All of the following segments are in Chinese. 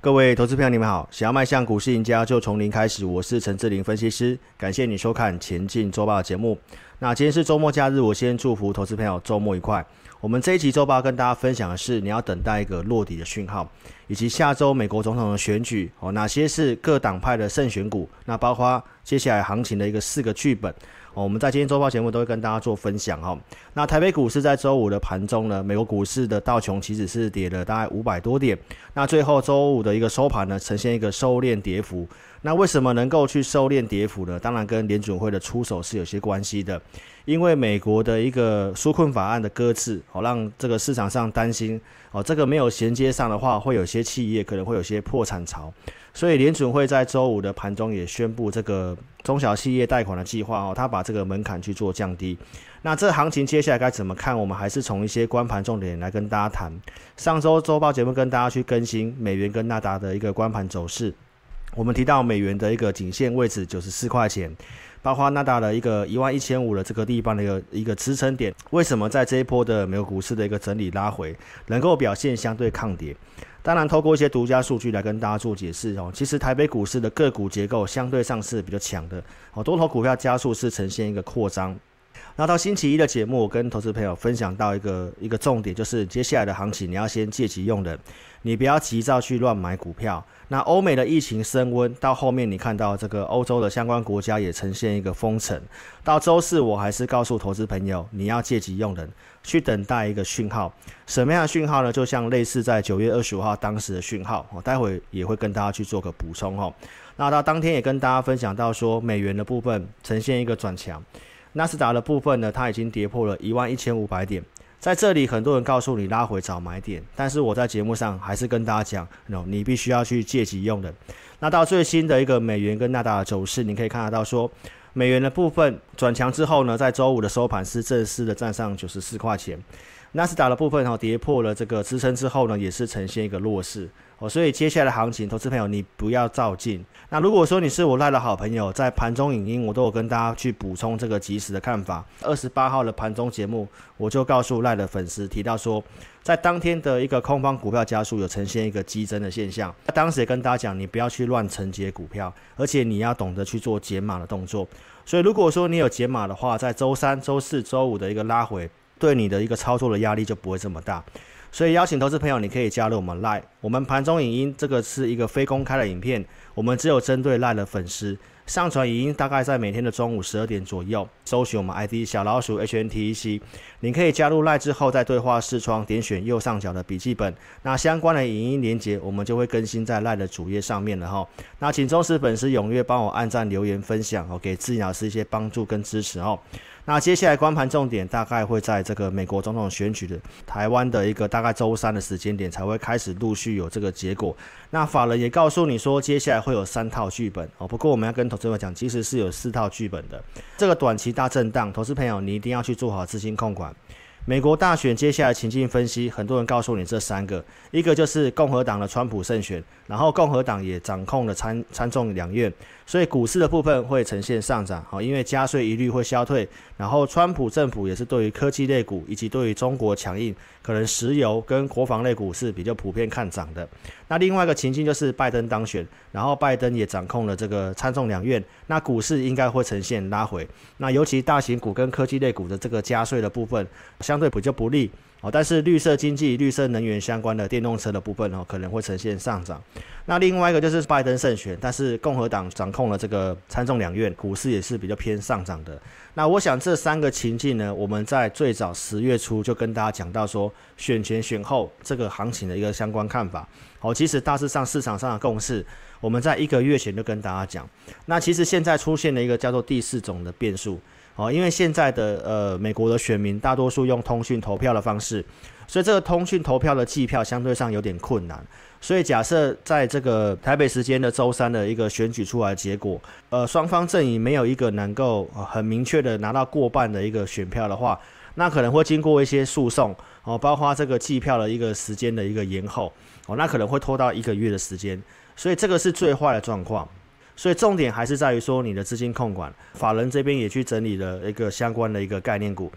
各位投资朋友，你们好！想要迈向股市赢家，就从零开始。我是陈志霖分析师，感谢你收看《前进周报》的节目。那今天是周末假日，我先祝福投资朋友周末愉快。我们这一集周报跟大家分享的是，你要等待一个落底的讯号，以及下周美国总统的选举哦，哪些是各党派的胜选股？那包括接下来行情的一个四个剧本。我们在今天周报节目都会跟大家做分享哈。那台北股市在周五的盘中呢，美国股市的道琼其实是跌了大概五百多点。那最后周五的一个收盘呢，呈现一个收敛跌幅。那为什么能够去收敛跌幅呢？当然跟联准会的出手是有些关系的。因为美国的一个纾困法案的搁置，哦，让这个市场上担心，哦，这个没有衔接上的话，会有些企业可能会有些破产潮。所以联准会在周五的盘中也宣布这个中小企业贷款的计划哦，他把这个门槛去做降低。那这行情接下来该怎么看？我们还是从一些关盘重点来跟大家谈。上周周报节目跟大家去更新美元跟纳达的一个关盘走势。我们提到美元的一个颈线位置九十四块钱，包括纳达的一个一万一千五的这个地方的一个一个支撑点。为什么在这一波的美国股市的一个整理拉回，能够表现相对抗跌？当然，透过一些独家数据来跟大家做解释哦。其实台北股市的个股结构相对上是比较强的哦，多头股票加速是呈现一个扩张。那到星期一的节目，我跟投资朋友分享到一个一个重点，就是接下来的行情你要先借机用人，你不要急躁去乱买股票。那欧美的疫情升温，到后面你看到这个欧洲的相关国家也呈现一个封城。到周四，我还是告诉投资朋友，你要借机用人，去等待一个讯号。什么样的讯号呢？就像类似在九月二十五号当时的讯号，我待会也会跟大家去做个补充哦。那到当天也跟大家分享到说，美元的部分呈现一个转强，纳斯达的部分呢，它已经跌破了一万一千五百点。在这里，很多人告诉你拉回找买点，但是我在节目上还是跟大家讲，no, 你必须要去借机用的。那到最新的一个美元跟纳达的走势，你可以看得到说，美元的部分转强之后呢，在周五的收盘是正式的站上九十四块钱。纳斯达的部分哈跌破了这个支撑之后呢，也是呈现一个弱势。哦，所以接下来的行情，投资朋友你不要照进。那如果说你是我赖的好朋友，在盘中影音我都有跟大家去补充这个及时的看法。二十八号的盘中节目，我就告诉赖的粉丝提到说，在当天的一个空方股票加速有呈现一个激增的现象。当时也跟大家讲，你不要去乱承接股票，而且你要懂得去做减码的动作。所以如果说你有减码的话，在周三、周四、周五的一个拉回，对你的一个操作的压力就不会这么大。所以邀请投资朋友，你可以加入我们赖我们盘中影音这个是一个非公开的影片，我们只有针对赖的粉丝上传影音，大概在每天的中午十二点左右，搜寻我们 ID 小老鼠 HNTEC，你可以加入赖之后，在对话视窗点选右上角的笔记本，那相关的影音连结我们就会更新在赖的主页上面了哈。那请忠实粉丝踊跃帮我按赞、留言、分享哦，给志霖老师一些帮助跟支持哦。那接下来关盘重点大概会在这个美国总统选举的台湾的一个大概周三的时间点才会开始陆续有这个结果。那法人也告诉你说，接下来会有三套剧本哦。不过我们要跟投资朋友讲，其实是有四套剧本的。这个短期大震荡，投资朋友你一定要去做好资金控管。美国大选接下来情境分析，很多人告诉你这三个，一个就是共和党的川普胜选，然后共和党也掌控了参参众两院，所以股市的部分会呈现上涨，好，因为加税疑虑会消退，然后川普政府也是对于科技类股以及对于中国强硬，可能石油跟国防类股是比较普遍看涨的。那另外一个情境就是拜登当选，然后拜登也掌控了这个参众两院，那股市应该会呈现拉回，那尤其大型股跟科技类股的这个加税的部分相。相对比较不利哦，但是绿色经济、绿色能源相关的电动车的部分哦，可能会呈现上涨。那另外一个就是拜登胜选，但是共和党掌控了这个参众两院，股市也是比较偏上涨的。那我想这三个情境呢，我们在最早十月初就跟大家讲到说，选前选后这个行情的一个相关看法。好，其实大致上市场上的共识，我们在一个月前就跟大家讲。那其实现在出现了一个叫做第四种的变数。哦，因为现在的呃美国的选民大多数用通讯投票的方式，所以这个通讯投票的计票相对上有点困难。所以假设在这个台北时间的周三的一个选举出来结果，呃双方阵营没有一个能够很明确的拿到过半的一个选票的话，那可能会经过一些诉讼哦，包括这个计票的一个时间的一个延后哦，那可能会拖到一个月的时间。所以这个是最坏的状况。所以重点还是在于说你的资金控管，法人这边也去整理了一个相关的一个概念股。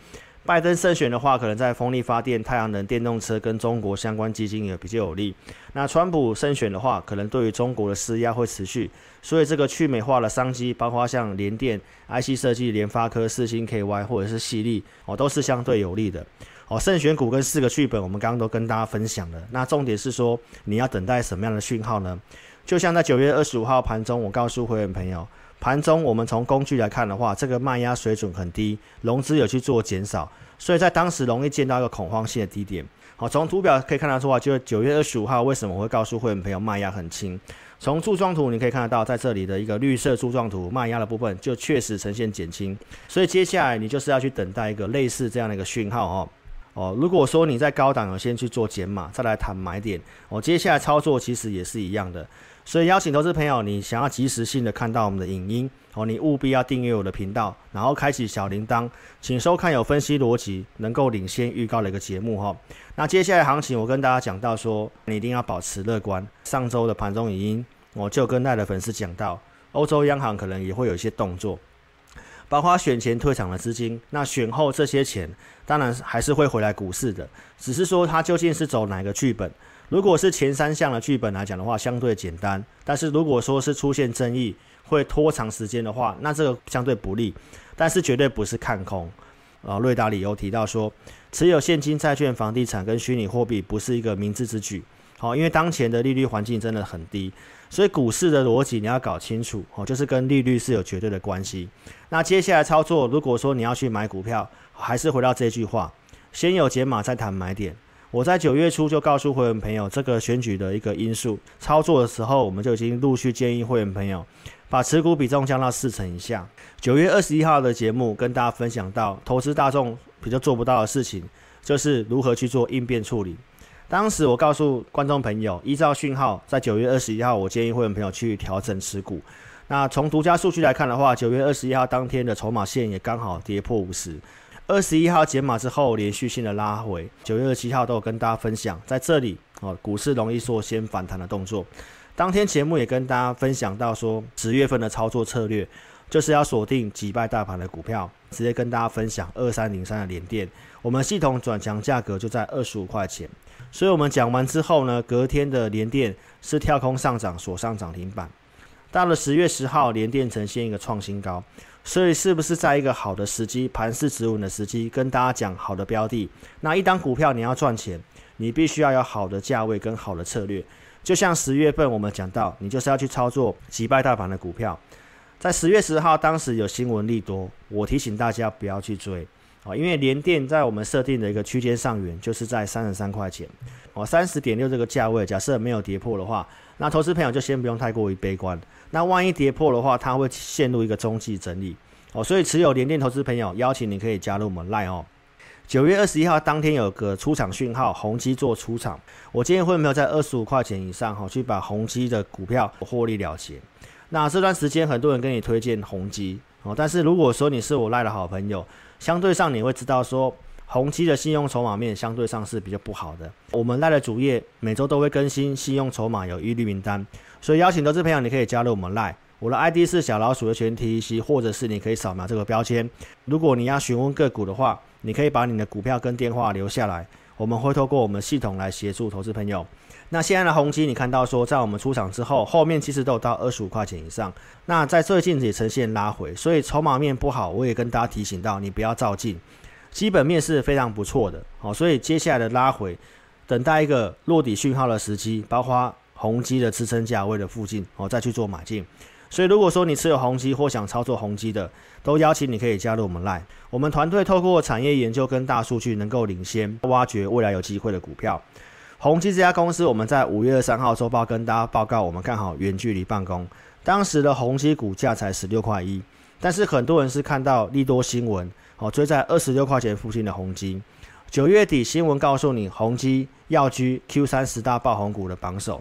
拜登胜选的话，可能在风力发电、太阳能、电动车跟中国相关基金也比较有利。那川普胜选的话，可能对于中国的施压会持续，所以这个去美化的商机，包括像联电、IC 设计、联发科、四星 KY 或者是矽力哦，都是相对有利的。哦，胜选股跟四个剧本，我们刚刚都跟大家分享了。那重点是说，你要等待什么样的讯号呢？就像在九月二十五号盘中，我告诉会员朋友。盘中我们从工具来看的话，这个卖压水准很低，融资有去做减少，所以在当时容易见到一个恐慌性的低点。好，从图表可以看得出啊，就是九月二十五号为什么我会告诉会员朋友卖压很轻？从柱状图你可以看得到，在这里的一个绿色柱状图卖压的部分就确实呈现减轻，所以接下来你就是要去等待一个类似这样的一个讯号哦。哦，如果说你在高档有先去做减码，再来谈买点，哦，接下来操作其实也是一样的。所以邀请投资朋友，你想要及时性的看到我们的影音哦，你务必要订阅我的频道，然后开启小铃铛，请收看有分析逻辑、能够领先预告的一个节目哈。那接下来行情，我跟大家讲到说，你一定要保持乐观。上周的盘中影音，我就跟赖的粉丝讲到，欧洲央行可能也会有一些动作，包括选前退场的资金，那选后这些钱，当然还是会回来股市的，只是说它究竟是走哪个剧本。如果是前三项的剧本来讲的话，相对简单；但是如果说是出现争议，会拖长时间的话，那这个相对不利。但是绝对不是看空。啊，瑞达理由提到说，持有现金、债券、房地产跟虚拟货币不是一个明智之举。好，因为当前的利率环境真的很低，所以股市的逻辑你要搞清楚哦，就是跟利率是有绝对的关系。那接下来操作，如果说你要去买股票，还是回到这句话：先有解码，再谈买点。我在九月初就告诉会员朋友，这个选举的一个因素，操作的时候，我们就已经陆续建议会员朋友把持股比重降到四成以下。九月二十一号的节目跟大家分享到，投资大众比较做不到的事情，就是如何去做应变处理。当时我告诉观众朋友，依照讯号，在九月二十一号，我建议会员朋友去调整持股。那从独家数据来看的话，九月二十一号当天的筹码线也刚好跌破五十。二十一号解码之后，连续性的拉回。九月二十七号都有跟大家分享，在这里哦，股市容易做先反弹的动作。当天节目也跟大家分享到说，十月份的操作策略就是要锁定击败大盘的股票。直接跟大家分享二三零三的联电，我们系统转强价格就在二十五块钱。所以我们讲完之后呢，隔天的联电是跳空上涨，锁上涨停板。到了十月十号，联电呈现一个创新高。所以是不是在一个好的时机，盘势止稳的时机，跟大家讲好的标的？那一档股票你要赚钱，你必须要有好的价位跟好的策略。就像十月份我们讲到，你就是要去操作击败大盘的股票。在十月十号，当时有新闻利多，我提醒大家不要去追啊，因为联电在我们设定的一个区间上缘，就是在三十三块钱哦，三十点六这个价位，假设没有跌破的话，那投资朋友就先不用太过于悲观。那万一跌破的话，它会陷入一个中继整理哦，所以持有联电投资朋友，邀请你可以加入我们赖哦。九月二十一号当天有个出场讯号，宏基做出场，我建议会没有在二十五块钱以上哈，去把宏基的股票获利了结。那这段时间很多人跟你推荐宏基哦，但是如果说你是我赖的好朋友，相对上你会知道说。宏基的信用筹码面相对上是比较不好的。我们赖的主页每周都会更新信用筹码有疑虑名单，所以邀请投资朋友，你可以加入我们赖。我的 ID 是小老鼠的全 TEC，或者是你可以扫描这个标签。如果你要询问个股的话，你可以把你的股票跟电话留下来，我们会透过我们系统来协助投资朋友。那现在的宏基，你看到说在我们出场之后，后面其实都有到二十五块钱以上。那在最近也呈现拉回，所以筹码面不好，我也跟大家提醒到，你不要照进。基本面是非常不错的，好，所以接下来的拉回，等待一个落底讯号的时机，包括宏基的支撑价位的附近，哦，再去做买进。所以如果说你持有宏基或想操作宏基的，都邀请你可以加入我们 LINE。我们团队透过产业研究跟大数据，能够领先挖掘未来有机会的股票。宏基这家公司，我们在五月二三号周报跟大家报告，我们看好远距离办公。当时的宏基股价才十六块一，但是很多人是看到利多新闻。哦，追在二十六块钱附近的宏基，九月底新闻告诉你，宏基要居 Q 三十大爆红股的榜首。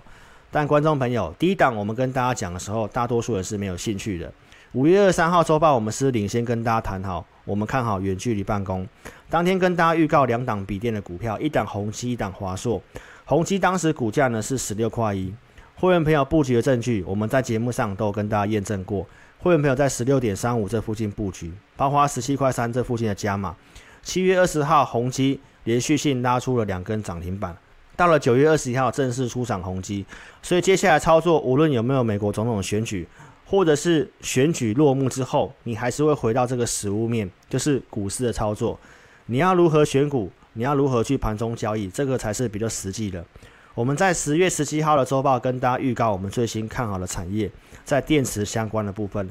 但观众朋友，第一档我们跟大家讲的时候，大多数人是没有兴趣的。五月二三号周报，我们是领先跟大家谈好，我们看好远距离办公。当天跟大家预告两档笔电的股票，一档宏基，一档华硕。宏基当时股价呢是十六块一，会员朋友布局的证据，我们在节目上都有跟大家验证过。会员朋友在十六点三五这附近布局，包括十七块三这附近的加码，七月二十号宏基连续性拉出了两根涨停板，到了九月二十一号正式出场宏基，所以接下来操作无论有没有美国总统选举，或者是选举落幕之后，你还是会回到这个实物面，就是股市的操作。你要如何选股？你要如何去盘中交易？这个才是比较实际的。我们在十月十七号的周报跟大家预告我们最新看好的产业，在电池相关的部分。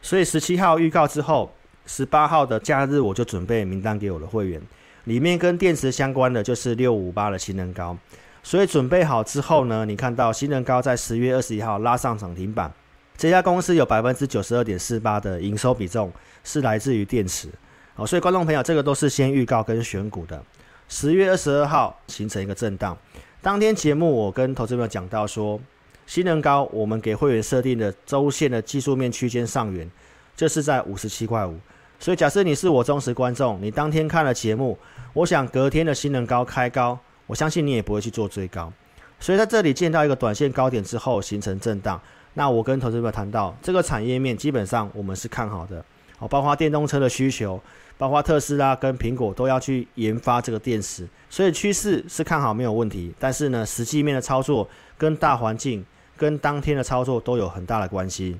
所以十七号预告之后，十八号的假日我就准备名单给我的会员，里面跟电池相关的就是六五八的新能高。所以准备好之后呢，你看到新能高在十月二十一号拉上涨停板。这家公司有百分之九十二点四八的营收比重是来自于电池，好，所以观众朋友，这个都是先预告跟选股的。十月二十二号形成一个震荡，当天节目我跟投资朋友讲到说，新能高我们给会员设定的周线的技术面区间上缘，就是在五十七块五。所以假设你是我忠实观众，你当天看了节目，我想隔天的新能高开高，我相信你也不会去做追高。所以在这里见到一个短线高点之后形成震荡。那我跟投资朋友谈到，这个产业面基本上我们是看好的，哦，包括电动车的需求，包括特斯拉跟苹果都要去研发这个电池，所以趋势是看好没有问题。但是呢，实际面的操作跟大环境跟当天的操作都有很大的关系。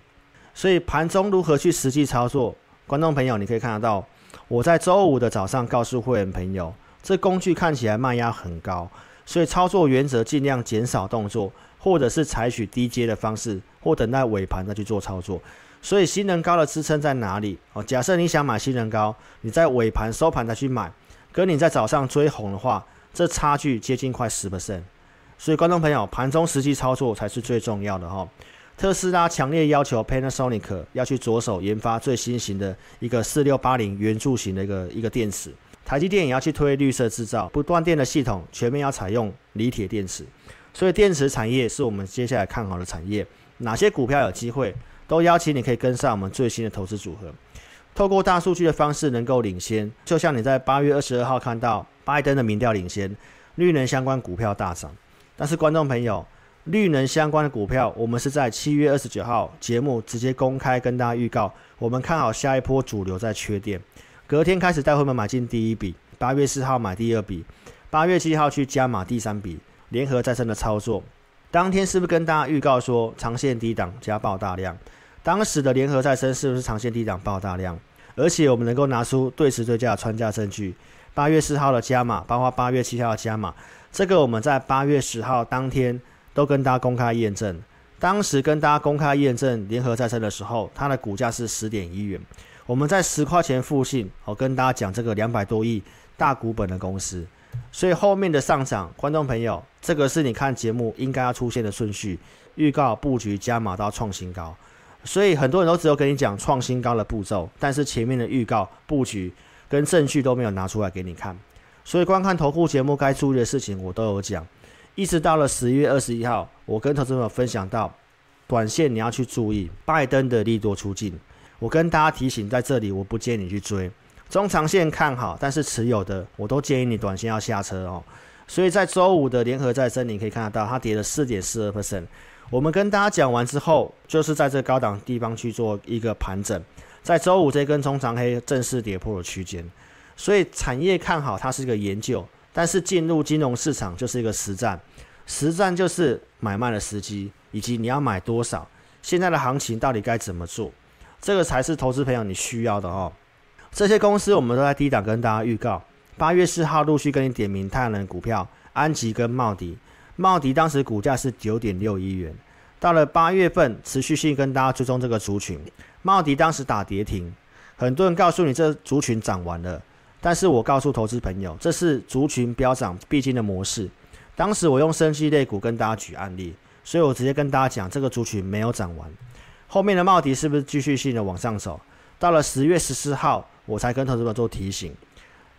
所以盘中如何去实际操作，观众朋友你可以看得到，我在周五的早上告诉会员朋友，这工具看起来卖压很高，所以操作原则尽量减少动作。或者是采取低阶的方式，或等待尾盘再去做操作。所以新能高的支撑在哪里？哦，假设你想买新能高，你在尾盘收盘再去买，跟你在早上追红的话，这差距接近快十 percent。所以观众朋友，盘中实际操作才是最重要的哈。特斯拉强烈要求 Panasonic 要去着手研发最新型的一个四六八零圆柱形的一个一个电池，台积电也要去推绿色制造，不断电的系统全面要采用锂铁电池。所以电池产业是我们接下来看好的产业，哪些股票有机会，都邀请你可以跟上我们最新的投资组合，透过大数据的方式能够领先。就像你在八月二十二号看到拜登的民调领先，绿能相关股票大涨。但是观众朋友，绿能相关的股票，我们是在七月二十九号节目直接公开跟大家预告，我们看好下一波主流在缺电，隔天开始带会们买进第一笔，八月四号买第二笔，八月七号去加码第三笔。联合再生的操作，当天是不是跟大家预告说长线低档加爆大量？当时的联合再生是不是长线低档爆大量？而且我们能够拿出对时对价的穿价证据。八月四号的加码，包括八月七号的加码，这个我们在八月十号当天都跟大家公开验证。当时跟大家公开验证联合再生的时候，它的股价是十点一元。我们在十块钱附近，我跟大家讲这个两百多亿大股本的公司。所以后面的上涨，观众朋友，这个是你看节目应该要出现的顺序：预告、布局、加码到创新高。所以很多人都只有跟你讲创新高的步骤，但是前面的预告、布局跟证据都没有拿出来给你看。所以观看投顾节目该注意的事情我都有讲。一直到了十一月二十一号，我跟投资者分享到，短线你要去注意拜登的利多出尽。我跟大家提醒，在这里我不建议你去追。中长线看好，但是持有的我都建议你短线要下车哦。所以在周五的联合再生，你可以看得到它跌了四点四二 percent。我们跟大家讲完之后，就是在这高档地方去做一个盘整。在周五这根中长黑正式跌破了区间，所以产业看好它是一个研究，但是进入金融市场就是一个实战。实战就是买卖的时机，以及你要买多少，现在的行情到底该怎么做，这个才是投资朋友你需要的哦。这些公司我们都在低档跟大家预告，八月四号陆续跟你点名太阳能股票，安吉跟茂迪。茂迪当时股价是九点六一元，到了八月份持续性跟大家追踪这个族群。茂迪当时打跌停，很多人告诉你这族群涨完了，但是我告诉投资朋友，这是族群飙涨必经的模式。当时我用生息类股跟大家举案例，所以我直接跟大家讲，这个族群没有涨完，后面的茂迪是不是继续性的往上走？到了十月十四号。我才跟投资者做提醒，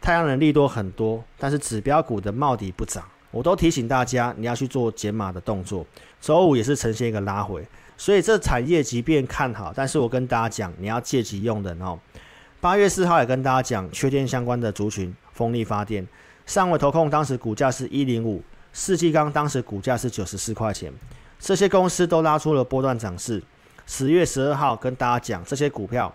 太阳能利多很多，但是指标股的茂迪不涨，我都提醒大家你要去做减码的动作。周五也是呈现一个拉回，所以这产业即便看好，但是我跟大家讲你要借机用人哦。八月四号也跟大家讲缺电相关的族群，风力发电，上纬投控当时股价是一零五，世纪钢当时股价是九十四块钱，这些公司都拉出了波段涨势。十月十二号跟大家讲这些股票。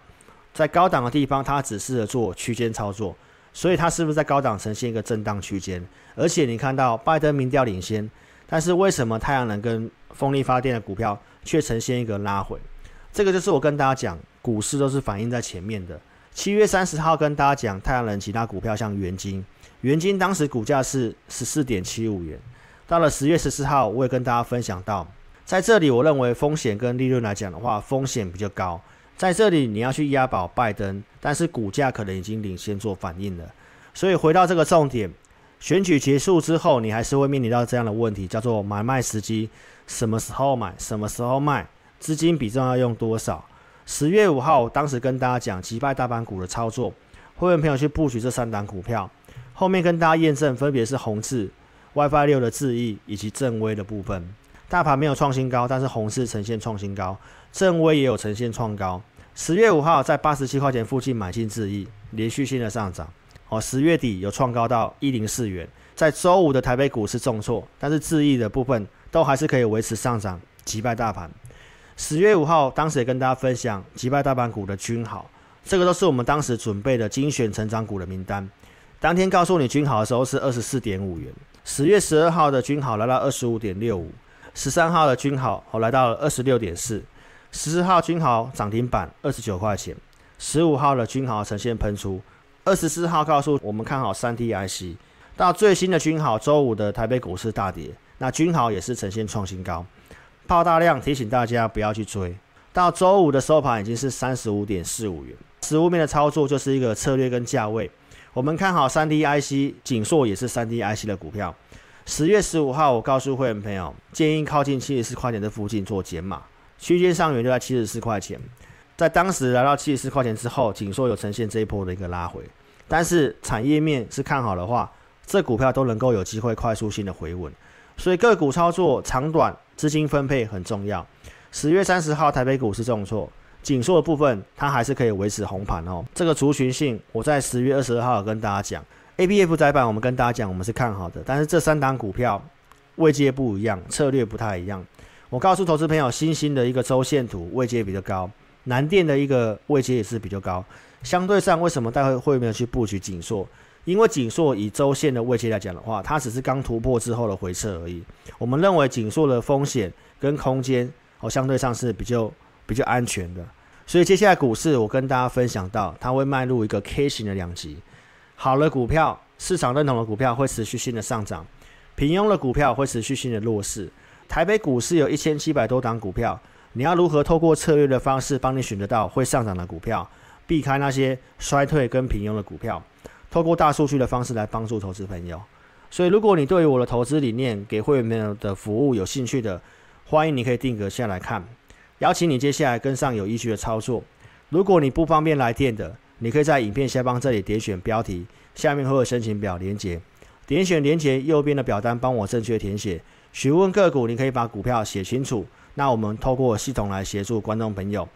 在高档的地方，它只适合做区间操作；所以它是不是在高档呈现一个震荡区间？而且你看到拜登民调领先，但是为什么太阳能跟风力发电的股票却呈现一个拉回？这个就是我跟大家讲，股市都是反映在前面的。七月三十号跟大家讲太阳能其他股票，像元晶，元晶当时股价是十四点七五元。到了十月十四号，我也跟大家分享到，在这里我认为风险跟利润来讲的话，风险比较高。在这里你要去押宝拜登，但是股价可能已经领先做反应了。所以回到这个重点，选举结束之后，你还是会面临到这样的问题，叫做买卖时机，什么时候买，什么时候卖，资金比重要用多少。十月五号，当时跟大家讲击败大盘股的操作，会员朋友去布局这三档股票，后面跟大家验证，分别是宏致、WiFi 六的智易以及正威的部分。大盘没有创新高，但是宏致呈现创新高，正威也有呈现创高。十月五号在八十七块钱附近买进智易，连续性的上涨。哦，十月底有创高到一零四元。在周五的台北股市重挫，但是智易的部分都还是可以维持上涨，击败大盘。十月五号，当时也跟大家分享击败大盘股的均好，这个都是我们当时准备的精选成长股的名单。当天告诉你均好的时候是二十四点五元。十月十二号的均好来到二十五点六五，十三号的均好哦来到了二十六点四，十四号均好涨停板二十九块钱，十五号的均好呈现喷出，二十四号告诉我们看好三 D IC，到最新的均好周五的台北股市大跌，那均好也是呈现创新高。爆大量，提醒大家不要去追。到周五的收盘已经是三十五点四五元。实物面的操作就是一个策略跟价位。我们看好三 D IC，景硕也是三 D IC 的股票。十月十五号，我告诉会员朋友，建议靠近七十四块钱的附近做减码，区间上缘就在七十四块钱。在当时来到七十四块钱之后，景硕有呈现这一波的一个拉回。但是产业面是看好的话，这股票都能够有机会快速性的回稳。所以个股操作长短。资金分配很重要。十月三十号，台北股市重挫，紧缩的部分它还是可以维持红盘哦。这个族群性，我在十月二十二号跟大家讲，ABF 载板，我们跟大家讲，我们是看好的。但是这三档股票位阶不一样，策略不太一样。我告诉投资朋友，新兴的一个周线图位阶比较高，南电的一个位阶也是比较高。相对上，为什么待会会没有去布局紧缩？因为景硕以周线的位阶来讲的话，它只是刚突破之后的回撤而已。我们认为景硕的风险跟空间哦，相对上是比较比较安全的。所以接下来股市，我跟大家分享到，它会迈入一个 K 型的两极。好的股票，市场认同的股票会持续性的上涨；平庸的股票会持续性的弱势。台北股市有一千七百多档股票，你要如何透过策略的方式帮你选得到会上涨的股票，避开那些衰退跟平庸的股票？透过大数据的方式来帮助投资朋友，所以如果你对于我的投资理念、给会员朋友的服务有兴趣的，欢迎你可以定格下来看，邀请你接下来跟上有依据的操作。如果你不方便来电的，你可以在影片下方这里点选标题，下面会有申请表连结，点选连结右边的表单，帮我正确填写。询问个股，你可以把股票写清楚，那我们透过系统来协助观众朋友，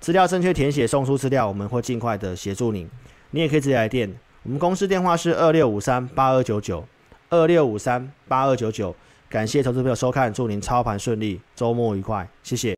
资料正确填写，送出资料，我们会尽快的协助你。你也可以直接来电。我们公司电话是二六五三八二九九，二六五三八二九九。感谢投资朋友收看，祝您操盘顺利，周末愉快，谢谢。